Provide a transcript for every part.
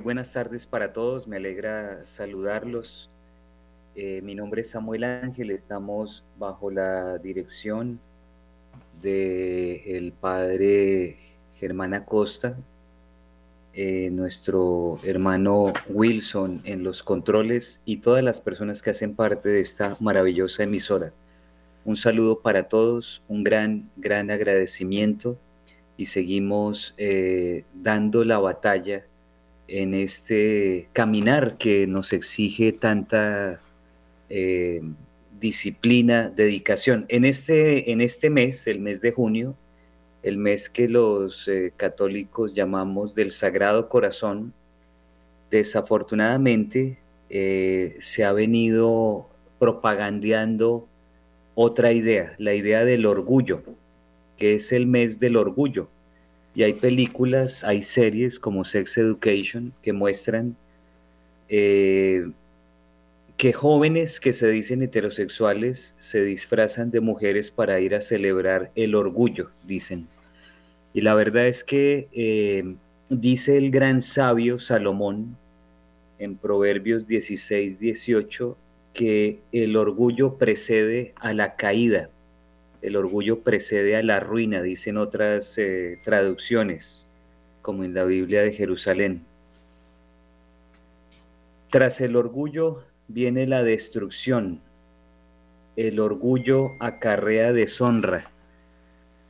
Buenas tardes para todos. Me alegra saludarlos. Eh, mi nombre es Samuel Ángel. Estamos bajo la dirección de el padre Germán Acosta, eh, nuestro hermano Wilson en los controles y todas las personas que hacen parte de esta maravillosa emisora. Un saludo para todos, un gran, gran agradecimiento y seguimos eh, dando la batalla en este caminar que nos exige tanta eh, disciplina, dedicación. En este, en este mes, el mes de junio, el mes que los eh, católicos llamamos del Sagrado Corazón, desafortunadamente eh, se ha venido propagandeando otra idea, la idea del orgullo, que es el mes del orgullo. Y hay películas, hay series como Sex Education que muestran eh, que jóvenes que se dicen heterosexuales se disfrazan de mujeres para ir a celebrar el orgullo, dicen. Y la verdad es que eh, dice el gran sabio Salomón en Proverbios 16, 18, que el orgullo precede a la caída el orgullo precede a la ruina, dicen otras eh, traducciones, como en la Biblia de Jerusalén. Tras el orgullo viene la destrucción. El orgullo acarrea deshonra.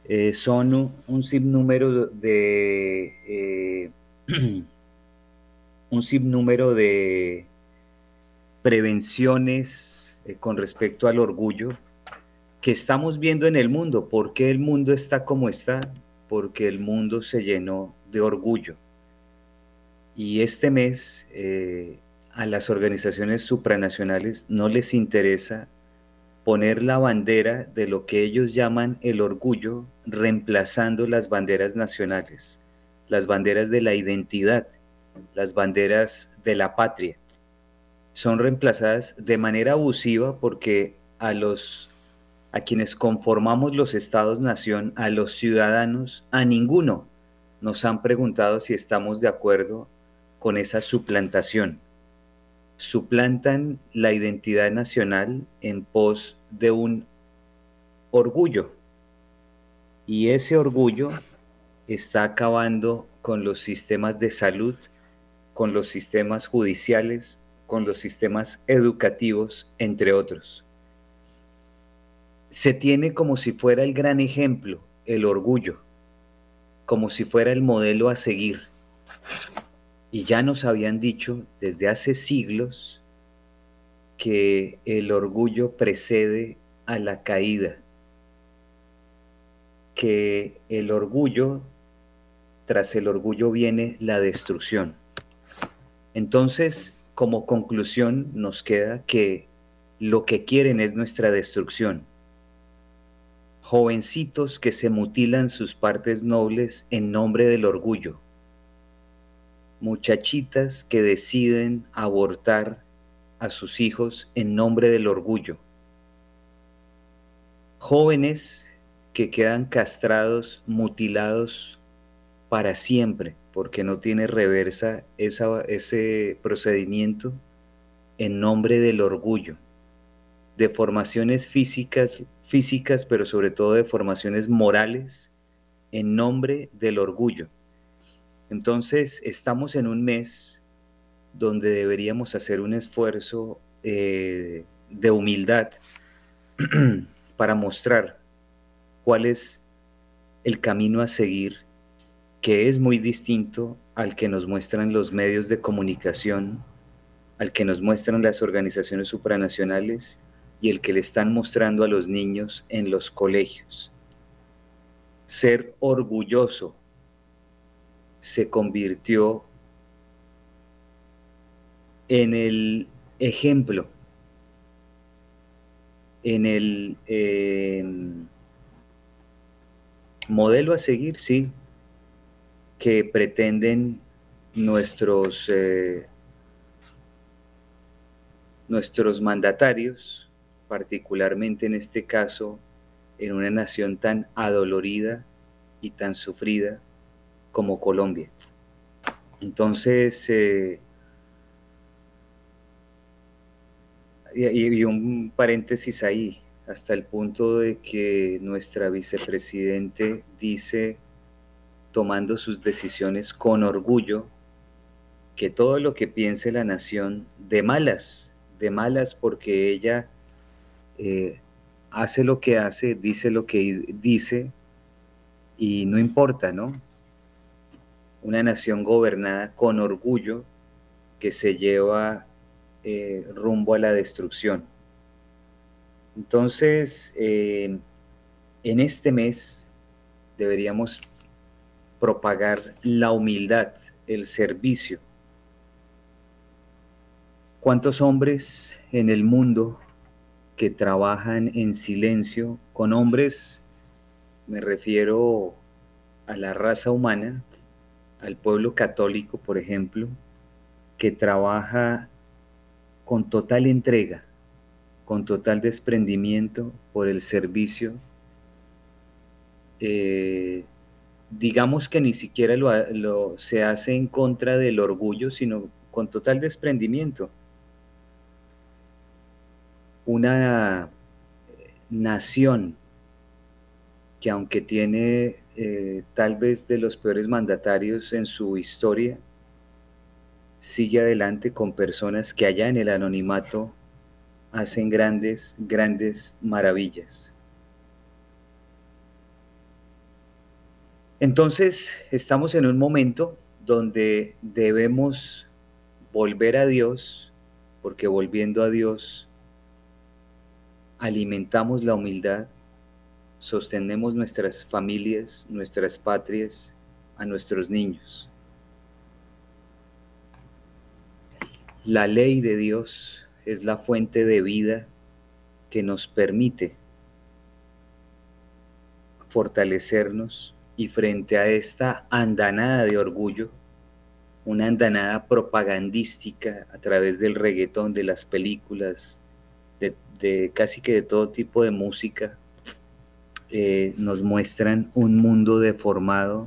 Eh, son un, sinnúmero de eh, un sinnúmero de prevenciones con respecto al orgullo que estamos viendo en el mundo. ¿Por qué el mundo está como está? Porque el mundo se llenó de orgullo. Y este mes eh, a las organizaciones supranacionales no les interesa poner la bandera de lo que ellos llaman el orgullo, reemplazando las banderas nacionales, las banderas de la identidad, las banderas de la patria. Son reemplazadas de manera abusiva porque a los a quienes conformamos los estados-nación, a los ciudadanos, a ninguno nos han preguntado si estamos de acuerdo con esa suplantación. Suplantan la identidad nacional en pos de un orgullo. Y ese orgullo está acabando con los sistemas de salud, con los sistemas judiciales, con los sistemas educativos, entre otros se tiene como si fuera el gran ejemplo, el orgullo, como si fuera el modelo a seguir. Y ya nos habían dicho desde hace siglos que el orgullo precede a la caída, que el orgullo, tras el orgullo viene la destrucción. Entonces, como conclusión, nos queda que lo que quieren es nuestra destrucción jovencitos que se mutilan sus partes nobles en nombre del orgullo, muchachitas que deciden abortar a sus hijos en nombre del orgullo, jóvenes que quedan castrados, mutilados para siempre, porque no tiene reversa ese procedimiento en nombre del orgullo de formaciones físicas, físicas, pero sobre todo de formaciones morales en nombre del orgullo. Entonces, estamos en un mes donde deberíamos hacer un esfuerzo eh, de humildad para mostrar cuál es el camino a seguir, que es muy distinto al que nos muestran los medios de comunicación, al que nos muestran las organizaciones supranacionales y el que le están mostrando a los niños en los colegios. Ser orgulloso se convirtió en el ejemplo, en el modelo a seguir, sí, que pretenden nuestros, eh, nuestros mandatarios, particularmente en este caso en una nación tan adolorida y tan sufrida como Colombia. Entonces, eh, y, un paréntesis ahí, hasta el punto de que nuestra vicepresidente dice, tomando sus decisiones con orgullo, que todo lo que piense la nación de malas, de malas porque ella eh, hace lo que hace, dice lo que dice y no importa, ¿no? Una nación gobernada con orgullo que se lleva eh, rumbo a la destrucción. Entonces, eh, en este mes deberíamos propagar la humildad, el servicio, ¿Cuántos hombres en el mundo que trabajan en silencio, con hombres, me refiero a la raza humana, al pueblo católico, por ejemplo, que trabaja con total entrega, con total desprendimiento por el servicio, eh, digamos que ni siquiera lo, se hace en contra del orgullo, sino con total desprendimiento una nación que aunque tiene eh, tal vez de los peores mandatarios en su historia, sigue adelante con personas que allá en el anonimato hacen grandes, grandes maravillas. Entonces estamos en un momento donde debemos volver a Dios, porque volviendo a Dios alimentamos la humildad, sostenemos nuestras familias, nuestras patrias, a nuestros niños. La ley de Dios es la fuente de vida que nos permite fortalecernos y frente a esta andanada de orgullo, una andanada propagandística a través del reggaetón, de las películas, de casi que de todo tipo de música, eh, nos muestran un mundo deformado,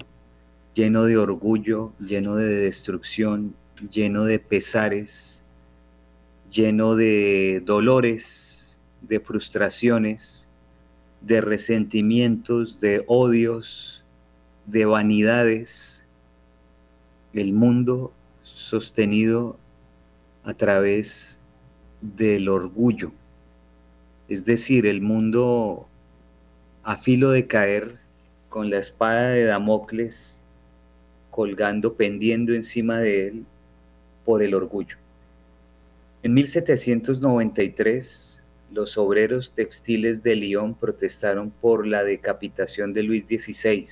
lleno de orgullo, lleno de destrucción, lleno de pesares, lleno de dolores, de frustraciones, de resentimientos, de odios, de vanidades. El mundo sostenido a través del orgullo. Es decir, el mundo a filo de caer con la espada de Damocles colgando, pendiendo encima de él por el orgullo. En 1793, los obreros textiles de Lyon protestaron por la decapitación de Luis XVI.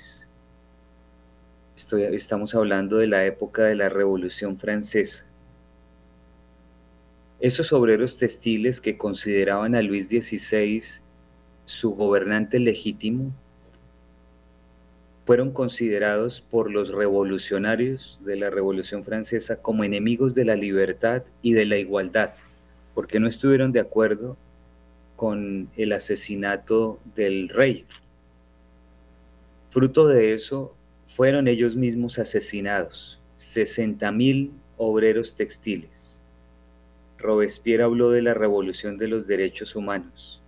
estamos hablando de la época de la Revolución Francesa. Esos obreros textiles que consideraban a Luis XVI su gobernante legítimo fueron considerados por los revolucionarios de la Revolución Francesa como enemigos de la libertad y de la igualdad, porque no estuvieron de acuerdo con el asesinato del rey. Fruto de eso, fueron ellos mismos asesinados, 60.000 obreros textiles. Robespierre habló de la revolución de los derechos humanos.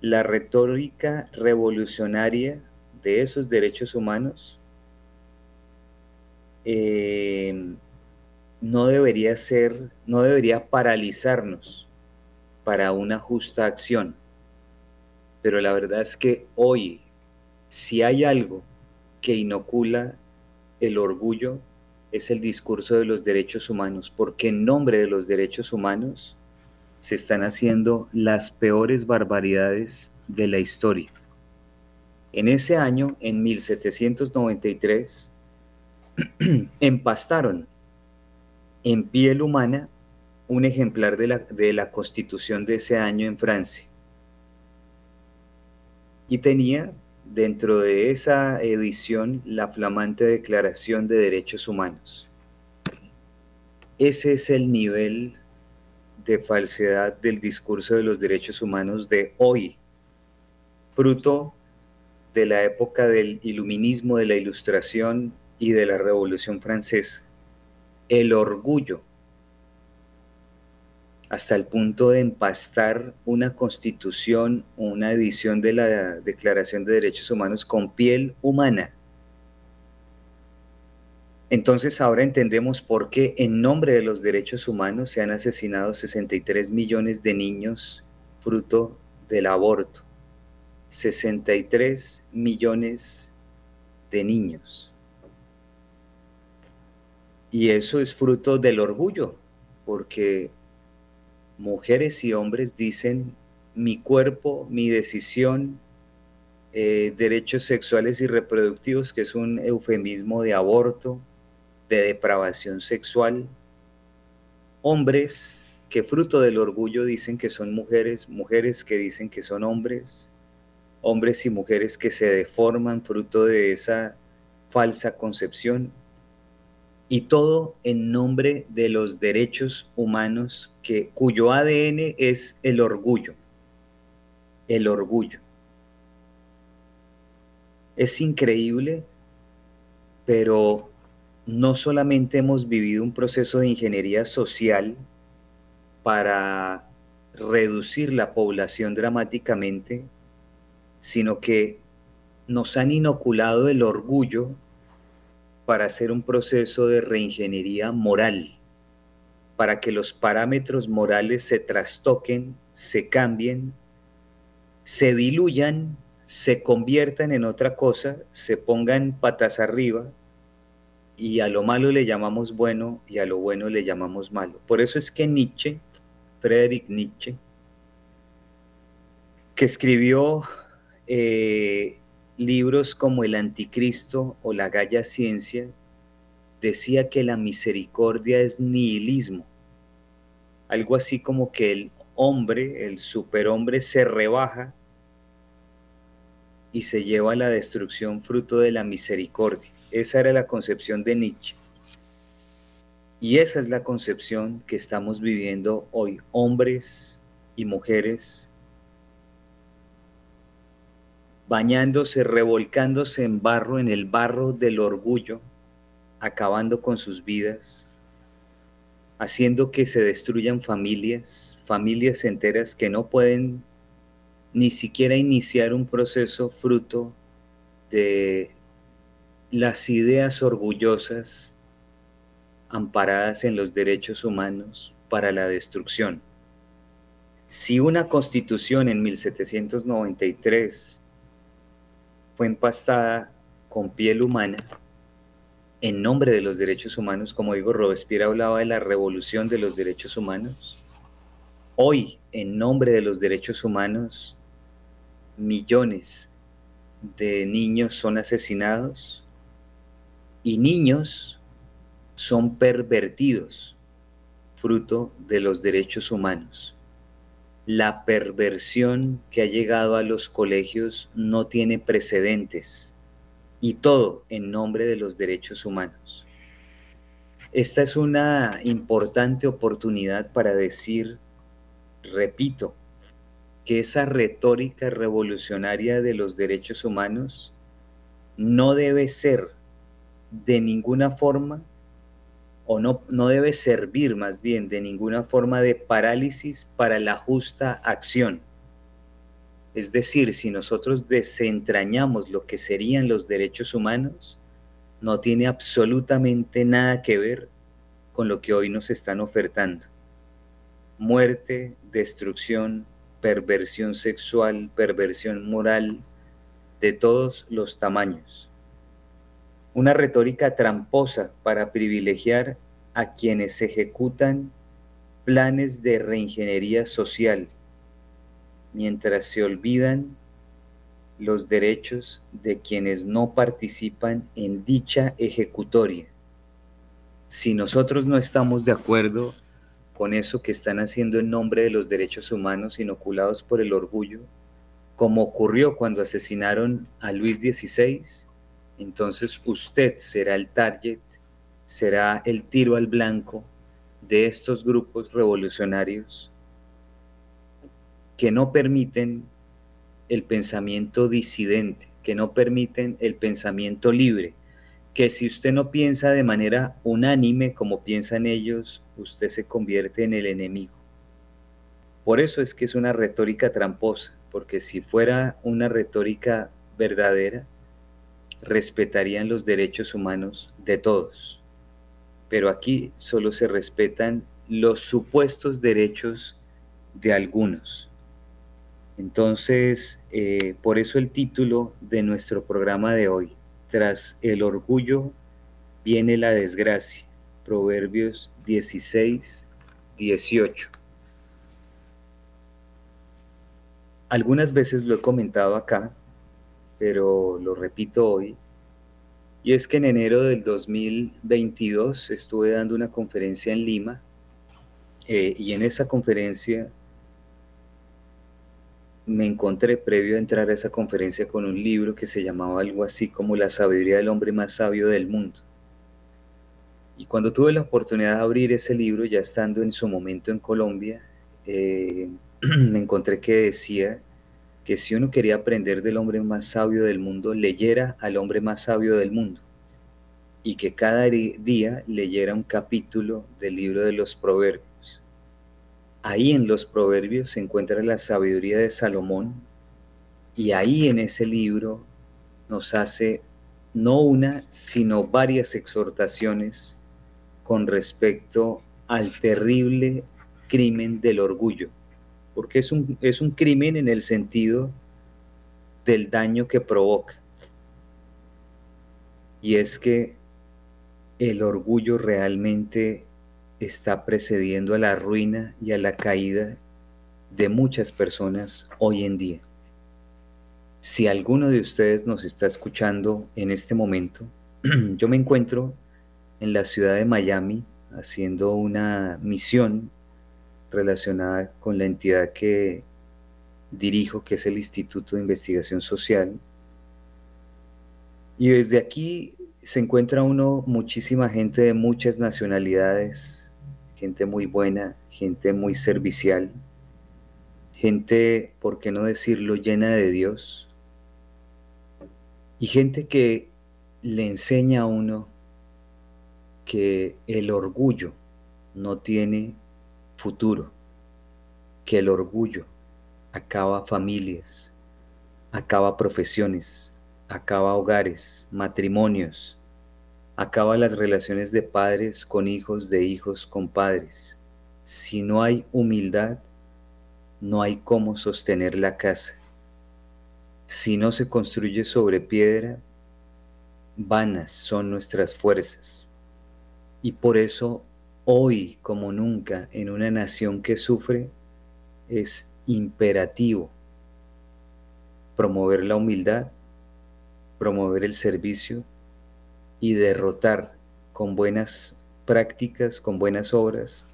La retórica revolucionaria de esos derechos humanos eh, no debería ser, no debería paralizarnos para una justa acción. Pero la verdad es que hoy, si hay algo que inocula el orgullo, es el discurso de los derechos humanos, porque en nombre de los derechos humanos se están haciendo las peores barbaridades de la historia. En ese año, en 1793, empastaron en piel humana un ejemplar de la, de la constitución de ese año en Francia. Y tenía dentro de esa edición la flamante Declaración de Derechos Humanos. Ese es el nivel de falsedad del discurso de los derechos humanos de hoy, fruto de la época del iluminismo, de la ilustración y de la Revolución Francesa. El orgullo, hasta el punto de empastar una constitución, una edición de la Declaración de Derechos Humanos con piel humana. Entonces ahora entendemos por qué en nombre de los derechos humanos se han asesinado 63 millones de niños fruto del aborto. 63 millones de niños. Y eso es fruto del orgullo, porque mujeres y hombres dicen mi cuerpo, mi decisión, eh, derechos sexuales y reproductivos, que es un eufemismo de aborto, de depravación sexual. Hombres que fruto del orgullo dicen que son mujeres, mujeres que dicen que son hombres, hombres y mujeres que se deforman fruto de esa falsa concepción y todo en nombre de los derechos humanos que, cuyo ADN es el orgullo, el orgullo. Es increíble, pero no solamente hemos vivido un proceso de ingeniería social para reducir la población dramáticamente, sino que nos han inoculado el orgullo para hacer un proceso de reingeniería moral, para que los parámetros morales se trastoquen, se cambien, se diluyan, se conviertan en otra cosa, se pongan patas arriba y a lo malo le llamamos bueno y a lo bueno le llamamos malo. Por eso es que Nietzsche, Friedrich Nietzsche, que escribió eh, libros como El Anticristo o La Galla Ciencia, decía que la misericordia es nihilismo. Algo así como que el hombre, el superhombre, se rebaja y se lleva a la destrucción fruto de la misericordia. Esa era la concepción de Nietzsche. Y esa es la concepción que estamos viviendo hoy, hombres y mujeres bañándose, revolcándose en barro, en el barro del orgullo, acabando con sus vidas, haciendo que se destruyan familias, familias enteras que no pueden ni siquiera iniciar un proceso fruto de las ideas orgullosas amparadas en los derechos humanos para la destrucción. Si una constitución en 1793 fue empastada con piel humana en nombre de los derechos humanos, como digo, Robespierre hablaba de la revolución de los derechos humanos. Hoy, en nombre de los derechos humanos, millones de niños son asesinados y niños son pervertidos fruto de los derechos humanos la perversión que ha llegado a los colegios no tiene precedentes y todo en nombre de los derechos humanos. Esta es una importante oportunidad para decir, repito, que esa retórica revolucionaria de los derechos humanos no debe ser de ninguna forma o no, no debe servir más bien de ninguna forma de parálisis para la justa acción. Es decir, si nosotros desentrañamos lo que serían los derechos humanos, no tiene absolutamente nada que ver con lo que hoy nos están ofertando. Muerte, destrucción, perversión sexual, perversión moral, de todos los tamaños una retórica tramposa para privilegiar a quienes ejecutan planes de reingeniería social, mientras se olvidan los derechos de quienes no participan en dicha ejecutoria. Si nosotros no estamos de acuerdo con eso que están haciendo en nombre de los derechos humanos inoculados por el orgullo, como ocurrió cuando asesinaron a Luis XVI, entonces usted será el target, será el tiro al blanco de estos grupos revolucionarios que no permiten el pensamiento disidente, que no permiten el pensamiento libre, que si usted no piensa de manera unánime como piensan ellos, usted se convierte en el enemigo. Por eso es que es una retórica tramposa, porque si fuera una retórica verdadera, respetarían los derechos humanos de todos. Pero aquí solo se respetan los supuestos derechos de algunos. Entonces, eh, por eso el título de nuestro programa de hoy, tras el orgullo viene la desgracia. Proverbios 16, 18. Algunas veces lo he comentado acá, pero lo repito hoy. Y es que en enero del 2022 estuve dando una conferencia en Lima eh, y en esa conferencia me encontré previo a entrar a esa conferencia con un libro que se llamaba algo así como La sabiduría del hombre más sabio del mundo. Y cuando tuve la oportunidad de abrir ese libro, ya estando en su momento en Colombia, eh, me encontré que decía que si uno quería aprender del hombre más sabio del mundo, leyera al hombre más sabio del mundo y que cada día leyera un capítulo del libro de los proverbios. Ahí en los proverbios se encuentra la sabiduría de Salomón y ahí en ese libro nos hace no una, sino varias exhortaciones con respecto al terrible crimen del orgullo, porque es un, es un crimen en el sentido del daño que provoca. Y es que el orgullo realmente está precediendo a la ruina y a la caída de muchas personas hoy en día. Si alguno de ustedes nos está escuchando en este momento, yo me encuentro en la ciudad de Miami haciendo una misión relacionada con la entidad que dirijo, que es el Instituto de Investigación Social. Y desde aquí se encuentra uno muchísima gente de muchas nacionalidades, gente muy buena, gente muy servicial, gente, por qué no decirlo, llena de Dios, y gente que le enseña a uno que el orgullo no tiene futuro, que el orgullo acaba familias, acaba profesiones, acaba hogares, matrimonios, acaba las relaciones de padres con hijos, de hijos con padres. Si no hay humildad, no hay cómo sostener la casa. Si no se construye sobre piedra, vanas son nuestras fuerzas. Y por eso hoy, como nunca, en una nación que sufre, es imperativo promover la humildad, promover el servicio, y derrotar con buenas prácticas, con buenas obras,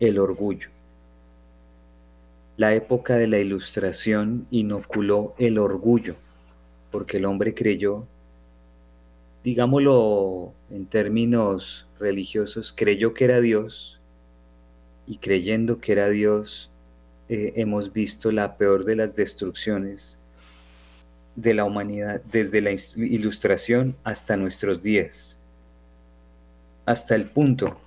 el orgullo. La época de la ilustración inoculó el orgullo, porque el hombre creyó, digámoslo en términos religiosos, creyó que era Dios y creyendo que era Dios eh, hemos visto la peor de las destrucciones de la humanidad desde la ilustración hasta nuestros días, hasta el punto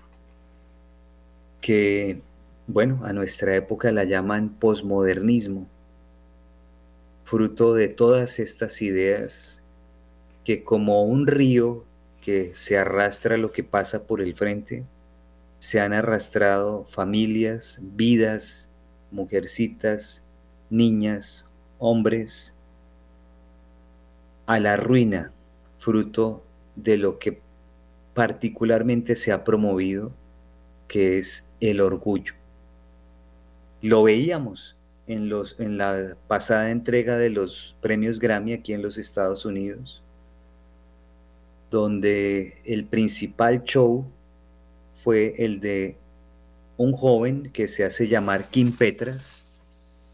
que, bueno, a nuestra época la llaman posmodernismo, fruto de todas estas ideas que como un río que se arrastra lo que pasa por el frente, se han arrastrado familias, vidas, mujercitas, niñas, hombres, a la ruina, fruto de lo que particularmente se ha promovido, que es el orgullo. Lo veíamos en, los, en la pasada entrega de los premios Grammy aquí en los Estados Unidos, donde el principal show fue el de un joven que se hace llamar Kim Petras,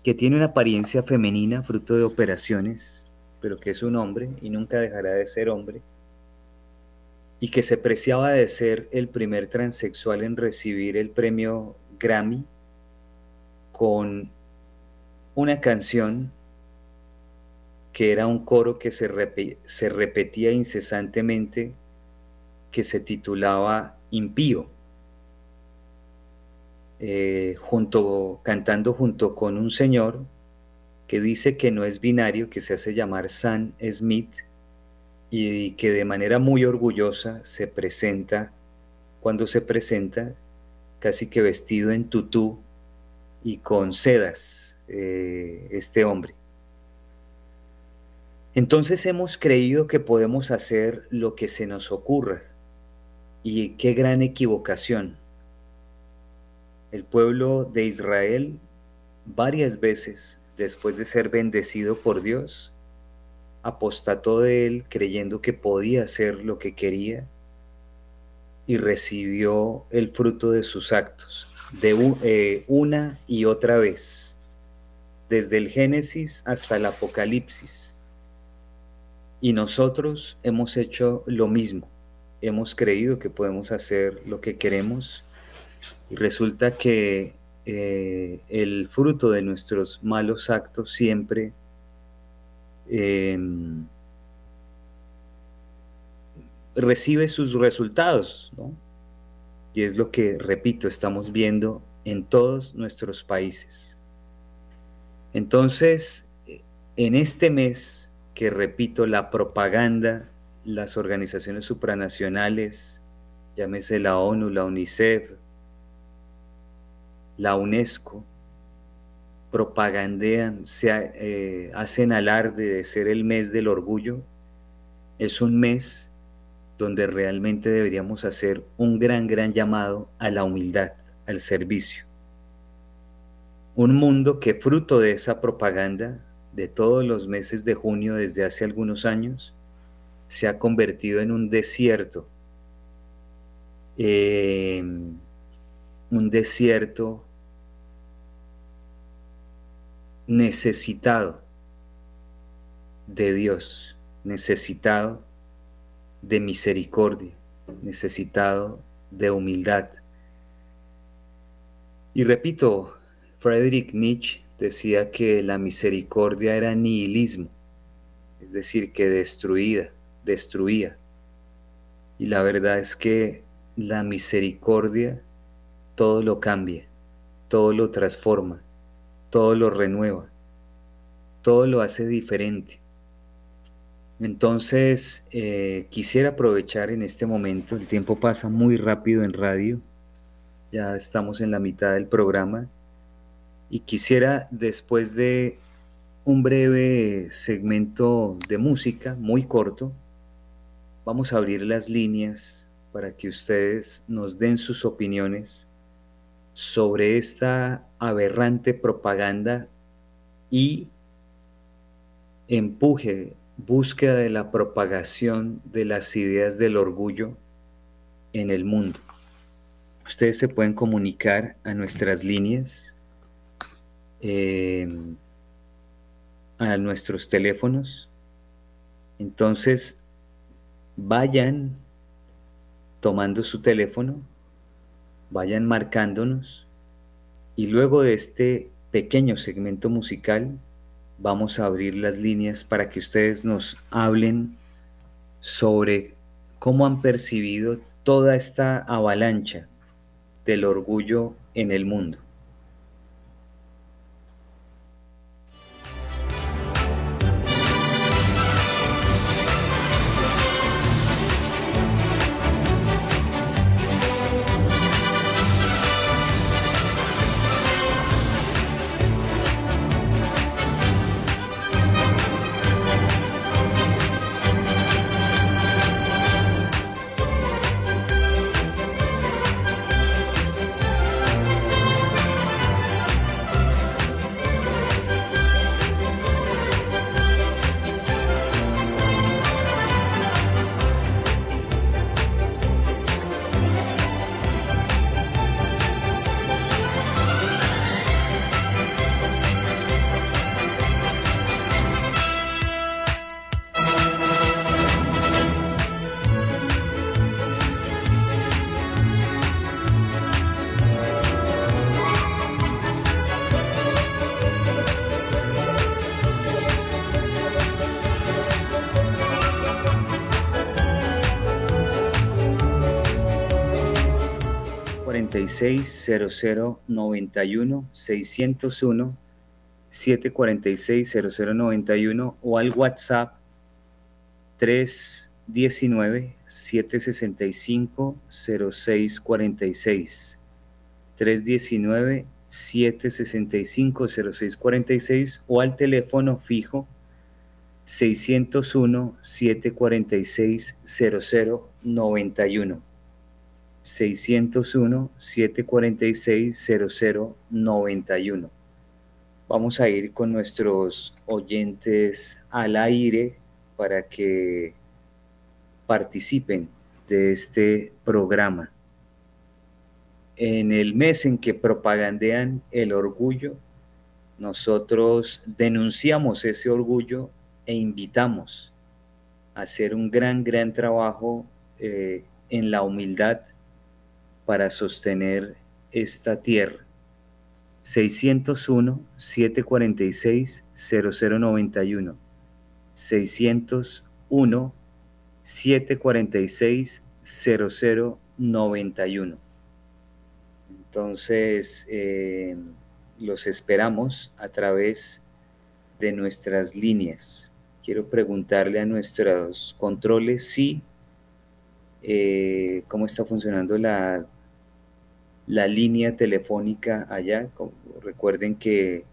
que tiene una apariencia femenina fruto de operaciones pero que es un hombre y nunca dejará de ser hombre, y que se preciaba de ser el primer transexual en recibir el premio Grammy con una canción que era un coro que se, se repetía incesantemente que se titulaba Impío, eh, junto, cantando junto con un señor que dice que no es binario, que se hace llamar Sam Smith y que de manera muy orgullosa se presenta, cuando se presenta, casi que vestido en tutú y con sedas, eh, este hombre. Entonces hemos creído que podemos hacer lo que se nos ocurra. Y qué gran equivocación. El pueblo de Israel varias veces, después de ser bendecido por Dios, apostató de él creyendo que podía hacer lo que quería y recibió el fruto de sus actos de eh, una y otra vez, desde el Génesis hasta el Apocalipsis. Y nosotros hemos hecho lo mismo. Hemos creído que podemos hacer lo que queremos y resulta que eh, el fruto de nuestros malos actos siempre em, recibe sus resultados, Y es lo que, repito, estamos viendo en todos nuestros países. Entonces, en este mes que, repito, la propaganda, las organizaciones supranacionales, llámese la ONU, la UNICEF, la UNESCO, propagandean, se eh, hacen alarde de ser el mes del orgullo, es un mes donde realmente deberíamos hacer un gran, gran llamado a la humildad, al servicio. Un mundo que fruto de esa propaganda de todos los meses de junio desde hace algunos años se ha convertido en un desierto, em, un desierto necesitado de Dios, necesitado de misericordia, necesitado de humildad. Y repito, Friedrich Nietzsche decía que la misericordia era nihilismo, es decir, que destruida, destruía. Y la verdad es que la misericordia todo lo cambia, todo lo transforma, todo lo renueva, todo lo hace diferente. Entonces, eh, quisiera aprovechar en este momento, el tiempo pasa muy rápido en radio, ya estamos en la mitad del programa, y quisiera, después de un breve segmento de música, muy corto, vamos a abrir las líneas para que ustedes nos den sus opiniones sobre esta aberrante propaganda y empuje, búsqueda de la propagación de las ideas del orgullo en el mundo. Ustedes se pueden comunicar a nuestras líneas Em, a nuestros teléfonos. Entonces, vayan tomando su teléfono, vayan marcándonos y luego de este pequeño segmento musical vamos a abrir las líneas para que ustedes nos hablen sobre cómo han percibido toda esta avalancha del orgullo en el mundo. 746-0091, 601 746-0091 o al WhatsApp 319-765-0646. 319-765-0646 o al teléfono fijo 601-746-0091. 601-746-0091. Vamos a ir con nuestros oyentes al aire para que participen de este programa. En el mes en que propagandean el orgullo, nosotros denunciamos ese orgullo e invitamos a hacer un gran, gran trabajo eh, en la humildad para sostener esta tierra. 601-746-0091. 601-746-0091. Entonces, eh, los esperamos a través de nuestras líneas. Quiero preguntarle a nuestros controles si, eh, cómo está funcionando la la línea telefónica allá. Recuerden que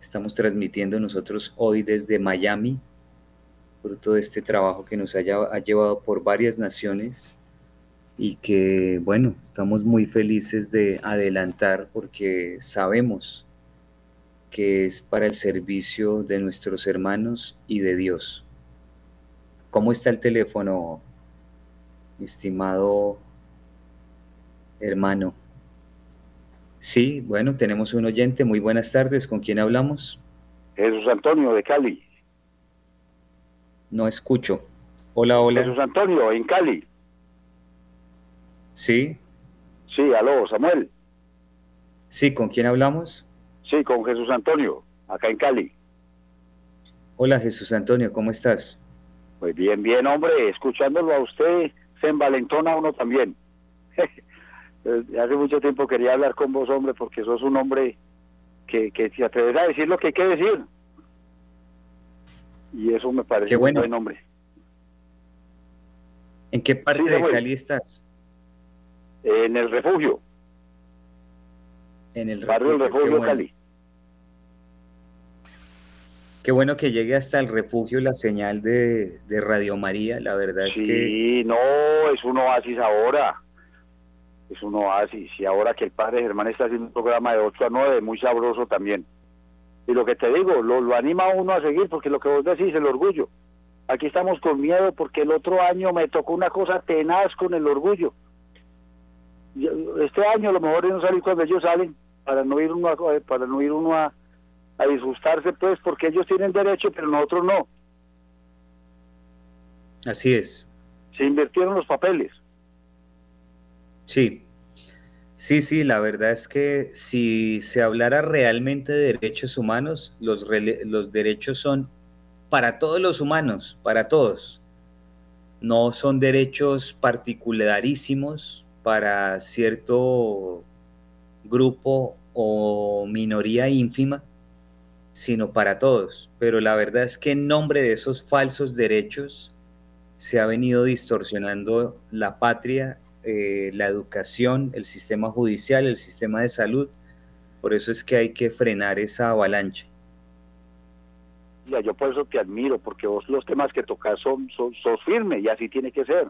estamos transmitiendo nosotros hoy desde Miami, fruto de este trabajo que nos haya, ha llevado por varias naciones y que, bueno, estamos muy felices de adelantar porque sabemos que es para el servicio de nuestros hermanos y de Dios. ¿Cómo está el teléfono, estimado hermano? Sí, bueno, tenemos un oyente. Muy buenas tardes. ¿Con quién hablamos? Jesús Antonio de Cali. No escucho. Hola, hola. Jesús Antonio, en Cali. Sí. Sí, aló, Samuel. Sí, ¿con quién hablamos? Sí, con Jesús Antonio, acá en Cali. Hola, Jesús Antonio, ¿cómo estás? Pues bien, bien, hombre, escuchándolo a usted se envalentona uno también. Eh, hace mucho tiempo quería hablar con vos, hombre, porque sos un hombre que, que se atreves a decir lo que hay que decir. Y eso me parece bueno. un buen hombre. ¿En qué parte de Cali estás? En el refugio. En el barrio del refugio de Cali. Qué bueno que llegue hasta el refugio la señal de, de Radio María. La verdad es que. Sí, no, es un oasis ahora es un oasis. Y ahora que el padre Germán está haciendo un programa de 8 a 9, muy sabroso también. Y lo que te digo, lo, lo anima a uno a seguir, porque lo que vos decís, el orgullo. Aquí estamos con miedo porque el otro año me tocó una cosa tenaz con el orgullo. Este año a lo mejor es no salir cuando ellos salen, para no ir uno a, para no ir uno a, a disgustarse, pues, porque ellos tienen derecho, pero nosotros no. Así es. Se invirtieron los papeles. Sí, sí, sí, la verdad es que si se hablara realmente de derechos humanos, los, los derechos son para todos los humanos, para todos. No son derechos particularísimos para cierto grupo o minoría ínfima, sino para todos. Pero la verdad es que en nombre de esos falsos derechos se ha venido distorsionando la patria eh, la educación, el sistema judicial, el sistema de salud. Por eso es que hay que frenar esa avalancha. Ya, yo por eso te admiro, porque vos los temas que tocas son, son sos firme y así tiene que ser.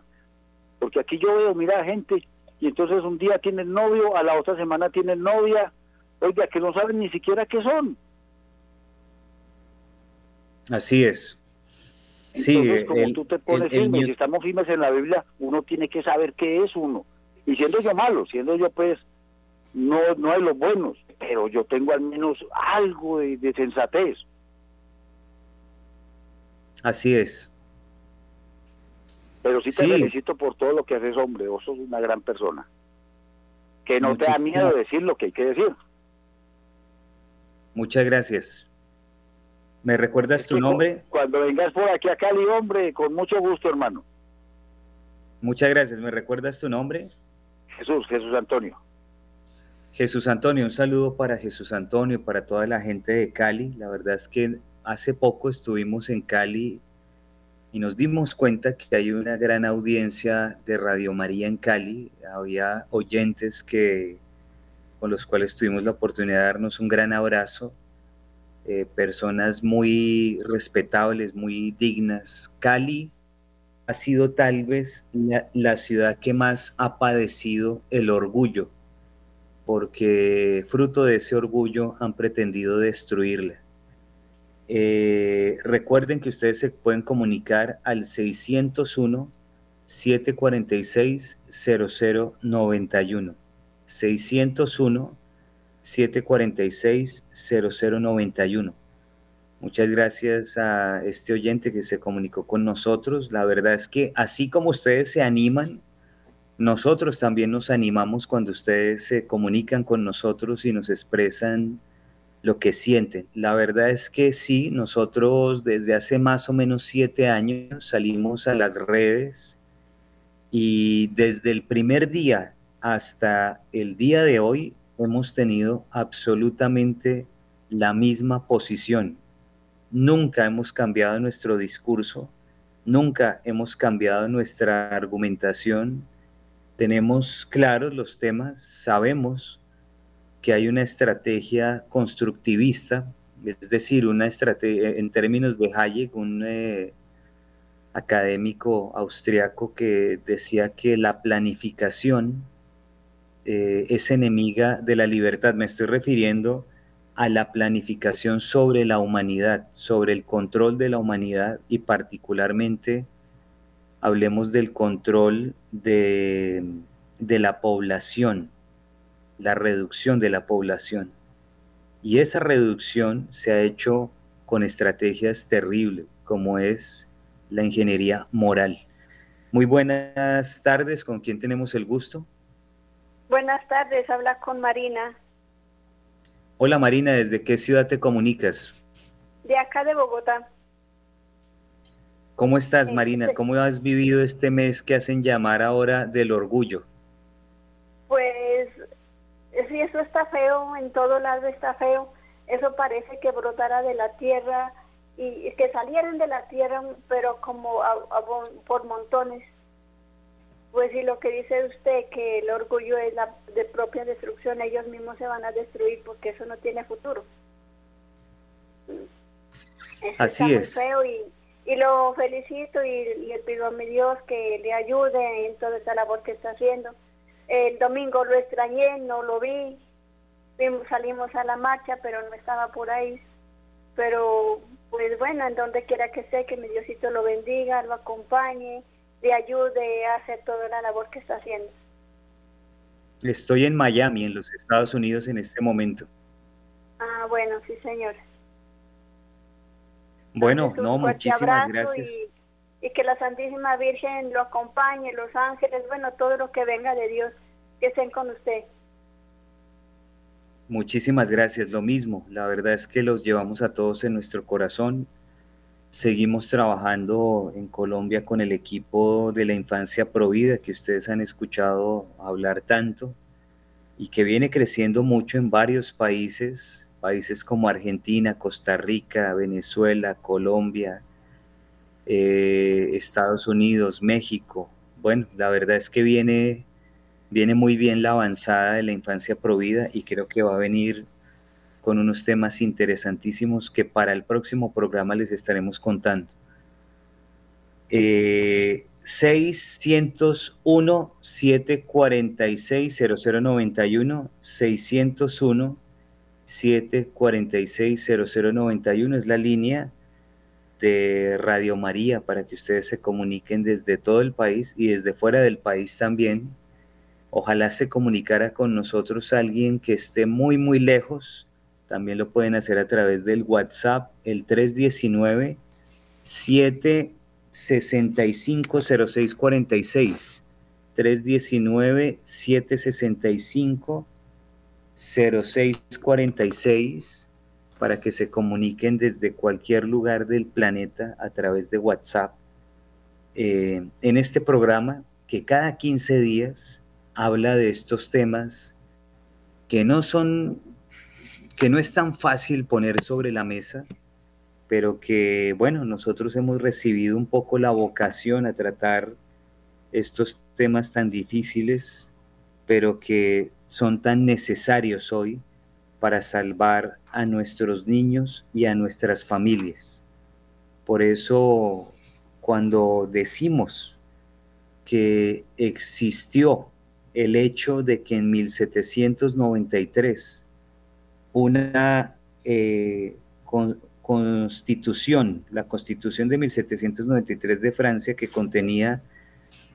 Porque aquí yo veo, mira, gente, y entonces un día tienen novio, a la otra semana tienen novia, oiga, que no saben ni siquiera qué son. Así es. Sí, como tú te pones si estamos firmes en la Biblia, uno tiene que saber qué es uno. Y siendo yo malo, siendo yo pues, no, no hay los buenos, pero yo tengo al menos algo de, sensatez. Así es. Pero sí te felicito por todo lo que haces, hombre. Vos sos una gran persona. Que no te da miedo decir lo que hay que decir. Muchas gracias. ¿Me recuerdas tu nombre? Cuando vengas por aquí a Cali, hombre, con mucho gusto, hermano. Muchas gracias. ¿Me recuerdas tu nombre? Jesús, Jesús Antonio. Jesús Antonio, un saludo para Jesús Antonio, para toda la gente de Cali. La verdad es que hace poco estuvimos en Cali y nos dimos cuenta que hay una gran audiencia de Radio María en Cali. Había oyentes que con los cuales tuvimos la oportunidad de darnos un gran abrazo. Eh, personas muy respetables, muy dignas. Cali ha sido tal vez la ciudad que más ha padecido el orgullo porque fruto de ese orgullo han pretendido destruirla. Eh, recuerden que ustedes se pueden comunicar al 601 746 0091. 601 746 0091. Muchas gracias a este oyente que se comunicó con nosotros. La verdad es que así como ustedes se animan nosotros también nos animamos cuando ustedes se comunican con nosotros y nos expresan lo que sienten. La verdad es que sí, nosotros desde hace más o menos siete años salimos a las redes y desde el primer día hasta el día de hoy hemos tenido absolutamente la misma posición. Nunca hemos cambiado nuestro discurso, nunca hemos cambiado nuestra argumentación, tenemos claros los temas, sabemos que hay una estrategia constructivista, es decir, una estrategia en términos de Hayek, un eh, académico austriaco que decía que la planificación eh, es enemiga de la libertad. Me estoy refiriendo a la planificación sobre la humanidad, sobre el control de la humanidad y particularmente hablemos del control de, la población, la reducción de la población. Y esa reducción se ha hecho con estrategias terribles, como es la ingeniería moral. Muy buenas tardes, ¿con quién tenemos el gusto? Buenas tardes, habla con Marina. Hola Marina, ¿desde qué ciudad te comunicas? De acá de Bogotá. ¿Cómo estás, Marina? Este ¿Cómo has vivido este mes que hacen llamar ahora del orgullo? Pues sí, eso está feo, en todo lado está feo. Eso parece que brotara de la tierra y que salieran de la tierra, pero como por montones. Pues sí, lo que dice usted, que el orgullo es la de propia destrucción, ellos mismos se van a destruir porque eso no tiene futuro. Así es. feo y, y lo felicito y le pido a mi Dios que le ayude en toda esta labor que está haciendo. El domingo lo extrañé, no lo vi, salimos a la marcha, pero no estaba por ahí. Pero, pues bueno, en donde quiera que esté, que mi Diosito lo bendiga, lo acompañe, le ayude a hacer toda la labor que está haciendo. Estoy en Miami, en los Estados Unidos, en este momento. Ah, bueno, sí, señor. Bueno, no, muchísimas gracias. Y, que la Santísima Virgen lo acompañe, los ángeles, bueno, todo lo que venga de Dios, que estén con usted. Muchísimas gracias, lo mismo. La verdad es que los llevamos a todos en nuestro corazón. Seguimos trabajando en Colombia con el equipo de la infancia provida que ustedes han escuchado hablar tanto y que viene creciendo mucho en varios países países como Argentina, Costa Rica, Venezuela, Colombia, eh, Estados Unidos, México. Bueno, la verdad es que viene, viene muy bien la avanzada de la infancia provida y creo que va a venir con unos temas interesantísimos que para el próximo programa les estaremos contando. Eh, 601 746 0091 601 746-0091 es la línea de Radio María para que ustedes se comuniquen desde todo el país y desde fuera del país también. Ojalá se comunicara con nosotros alguien que esté muy, muy lejos. También lo pueden hacer a través del WhatsApp, el 319 765 0646. 319 765 0646 para que se comuniquen desde cualquier lugar del planeta a través de WhatsApp. Eh, en este programa que cada 15 días habla de estos temas que no son, que no es tan fácil poner sobre la mesa, pero que, bueno, nosotros hemos recibido un poco la vocación a tratar estos temas tan difíciles, pero que son tan necesarios hoy para salvar a nuestros niños y a nuestras familias. Por eso, cuando decimos que existió el hecho de que en 1793 una eh, constitución, la constitución de 1793 de Francia que contenía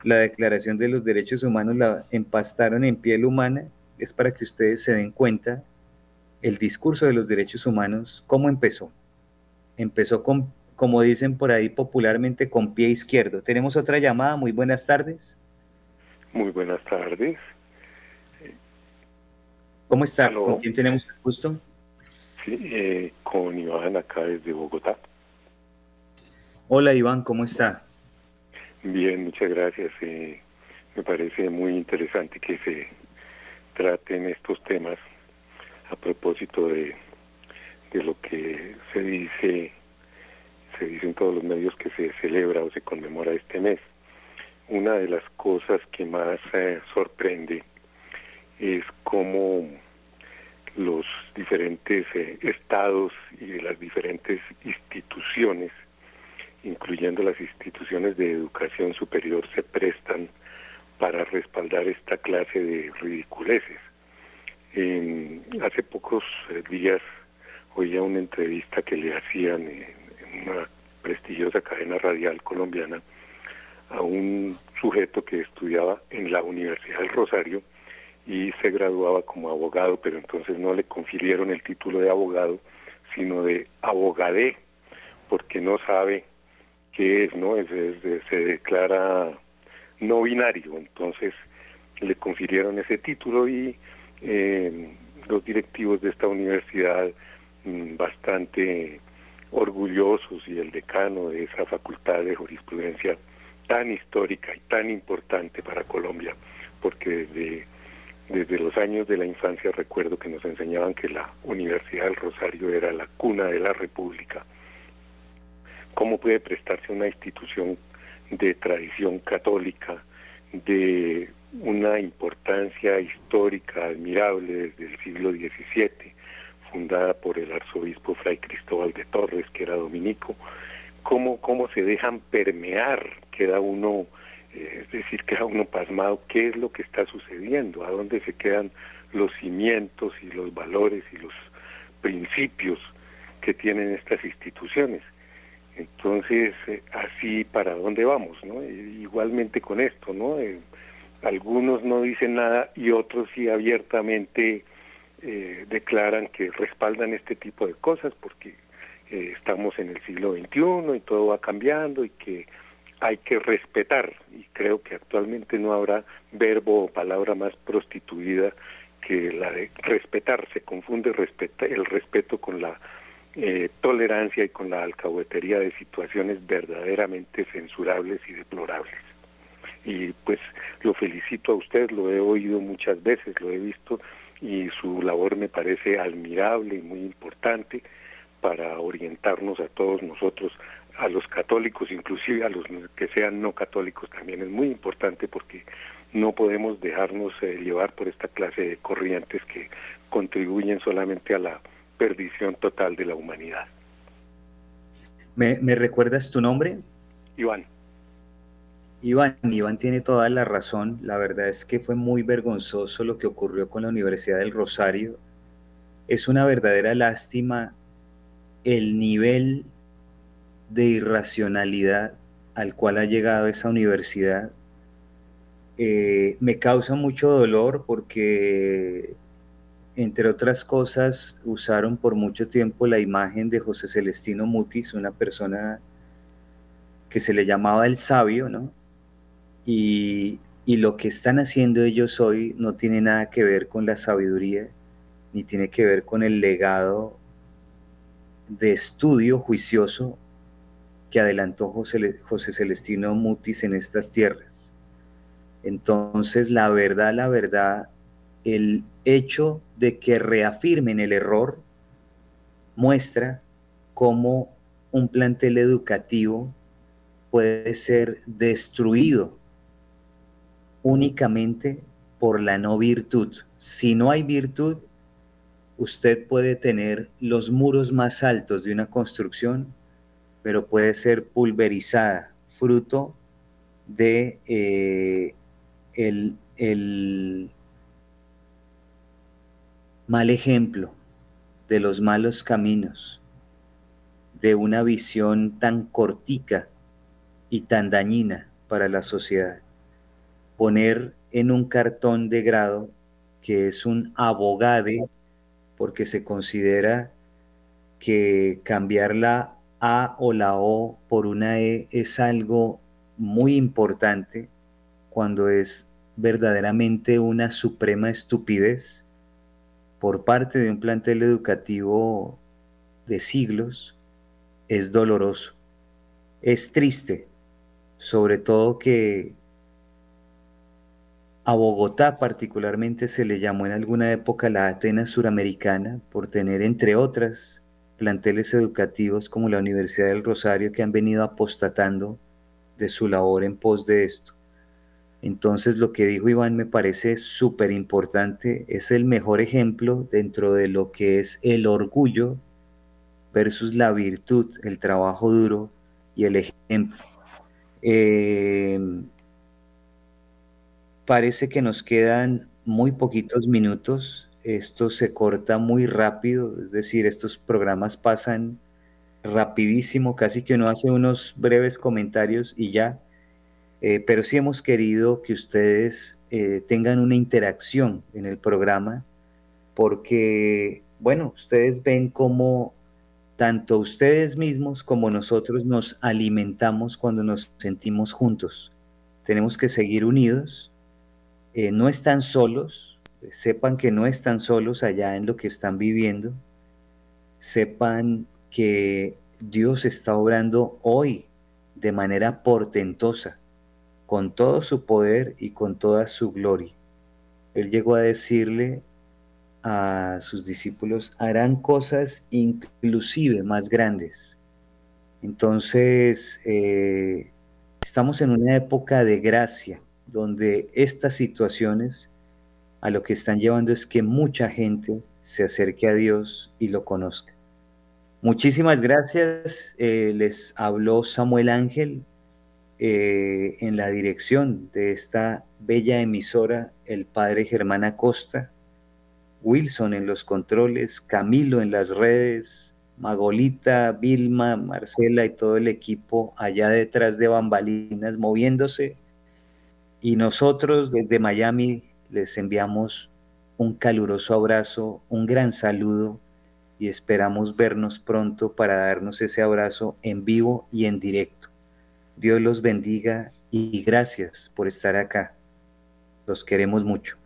la Declaración de los Derechos Humanos, la empastaron en piel humana, es para que ustedes se den cuenta el discurso de los derechos humanos, ¿cómo empezó? Empezó con, como dicen por ahí popularmente, con pie izquierdo. Tenemos otra llamada, muy buenas tardes. Muy buenas tardes. ¿Cómo está? ¿Con quién tenemos el gusto? Sí, eh, con Iván acá desde Bogotá. Hola Iván, ¿cómo está? Bien, muchas gracias. Eh, me parece muy interesante que se traten estos temas a propósito de, de lo que se dice se dice en todos los medios que se celebra o se conmemora este mes una de las cosas que más eh, sorprende es cómo los diferentes eh, estados y las diferentes instituciones, incluyendo las instituciones de educación superior, se prestan para respaldar esta clase de ridiculeces. hace pocos eh, días oía una entrevista que le hacían en una prestigiosa cadena radial colombiana a un sujeto que estudiaba en la Universidad del Rosario y se graduaba como abogado, pero entonces no le confirieron el título de abogado, sino de abogadé, porque no sabe qué es, ¿no? Es, se declara no binario, entonces le confirieron ese título y eh, los directivos de esta universidad mm, bastante orgullosos y el decano de esa facultad de jurisprudencia tan histórica y tan importante para Colombia, porque desde, desde los años de la infancia recuerdo que nos enseñaban que la Universidad del Rosario era la cuna de la República. ¿Cómo puede prestarse una institución de tradición católica, de una importancia histórica admirable desde el siglo XVII, fundada por el arzobispo Fray Cristóbal de Torres, que era dominico, cómo, cómo se dejan permear, queda uno, es decir, queda uno pasmado, qué es lo que está sucediendo, a dónde se quedan los cimientos y los valores y los principios que tienen estas instituciones. Entonces, eh, así para dónde vamos, ¿no? igualmente con esto, ¿no? Eh, algunos no dicen nada y otros sí abiertamente declaran que respaldan este tipo de cosas porque estamos en el siglo XXI y todo va cambiando y que hay que respetar y creo que actualmente no habrá verbo o palabra más prostituida que la de respetar. Se confunde el respeto con la eh, tolerancia y con la alcahuetería de situaciones verdaderamente censurables y deplorables. Y pues lo felicito a usted lo he oído muchas veces lo he visto y su labor me parece admirable y muy importante para orientarnos a todos nosotros, a los católicos, inclusive a los que sean no católicos también es muy importante porque no podemos dejarnos eh, llevar por esta clase de corrientes que contribuyen solamente a la perdición total de la humanidad. ¿Me, me recuerdas tu nombre? Iván. Iván, Iván tiene toda la razón. La verdad es que fue muy vergonzoso lo que ocurrió con la Universidad del Rosario. Es una verdadera lástima el nivel de irracionalidad al cual ha llegado esa universidad eh, me causa mucho dolor porque, entre otras cosas, usaron por mucho tiempo la imagen de José Celestino Mutis, una persona que se le llamaba el sabio, ¿no? Y, y lo que están haciendo ellos hoy no tiene nada que ver con la sabiduría, ni tiene que ver con el legado de estudio juicioso que adelantó José, Celestino Mutis en estas tierras. Entonces, la verdad, la verdad, el hecho de que reafirmen el error muestra cómo un plantel educativo puede ser destruido únicamente por la no virtud. Si no hay virtud, usted puede tener los muros más altos de una construcción, pero puede ser pulverizada, fruto de eh, el, el mal ejemplo, de los malos caminos, de una visión tan cortica y tan dañina para la sociedad. Poner en un cartón de grado que es un abogade porque se considera que cambiar la A o la O por una E es algo muy importante cuando es verdaderamente una suprema estupidez por parte de un plantel educativo de siglos es doloroso. Es triste, sobre todo que a Bogotá particularmente se le llamó en alguna época la Atenas suramericana por tener, entre otras, planteles educativos como la Universidad del Rosario que han venido apostatando de su labor en pos de esto. Entonces lo que dijo Iván me parece súper importante, es el mejor ejemplo dentro de lo que es el orgullo versus la virtud, el trabajo duro y el ejemplo. Em, parece que nos quedan muy poquitos minutos, esto se corta muy rápido, es decir, estos programas pasan rapidísimo, casi que uno hace unos breves comentarios y ya eh, pero sí hemos querido que ustedes eh, tengan una interacción en el programa, porque, bueno, ustedes ven cómo tanto ustedes mismos como nosotros nos alimentamos cuando nos sentimos juntos. Tenemos que seguir unidos, eh, no están solos, sepan que no están solos allá en lo que están viviendo, sepan que Dios está obrando hoy de manera portentosa con todo su poder y con toda su gloria. Él llegó a decirle a sus discípulos, harán cosas inclusive más grandes. Entonces, eh, estamos en una época de gracia, donde estas situaciones a lo que están llevando es que mucha gente se acerque a Dios y lo conozca. Muchísimas gracias. Eh, les habló Samuel Ángel, eh, en la dirección de esta bella emisora el padre Germán Acosta, Wilson en los controles, Camilo en las redes, Magolita, Vilma, Marcela y todo el equipo allá detrás de bambalinas moviéndose. Y nosotros desde Miami les enviamos un caluroso abrazo, un gran saludo y esperamos vernos pronto para darnos ese abrazo en vivo y en directo. Dios los bendiga y gracias por estar acá. Los queremos mucho.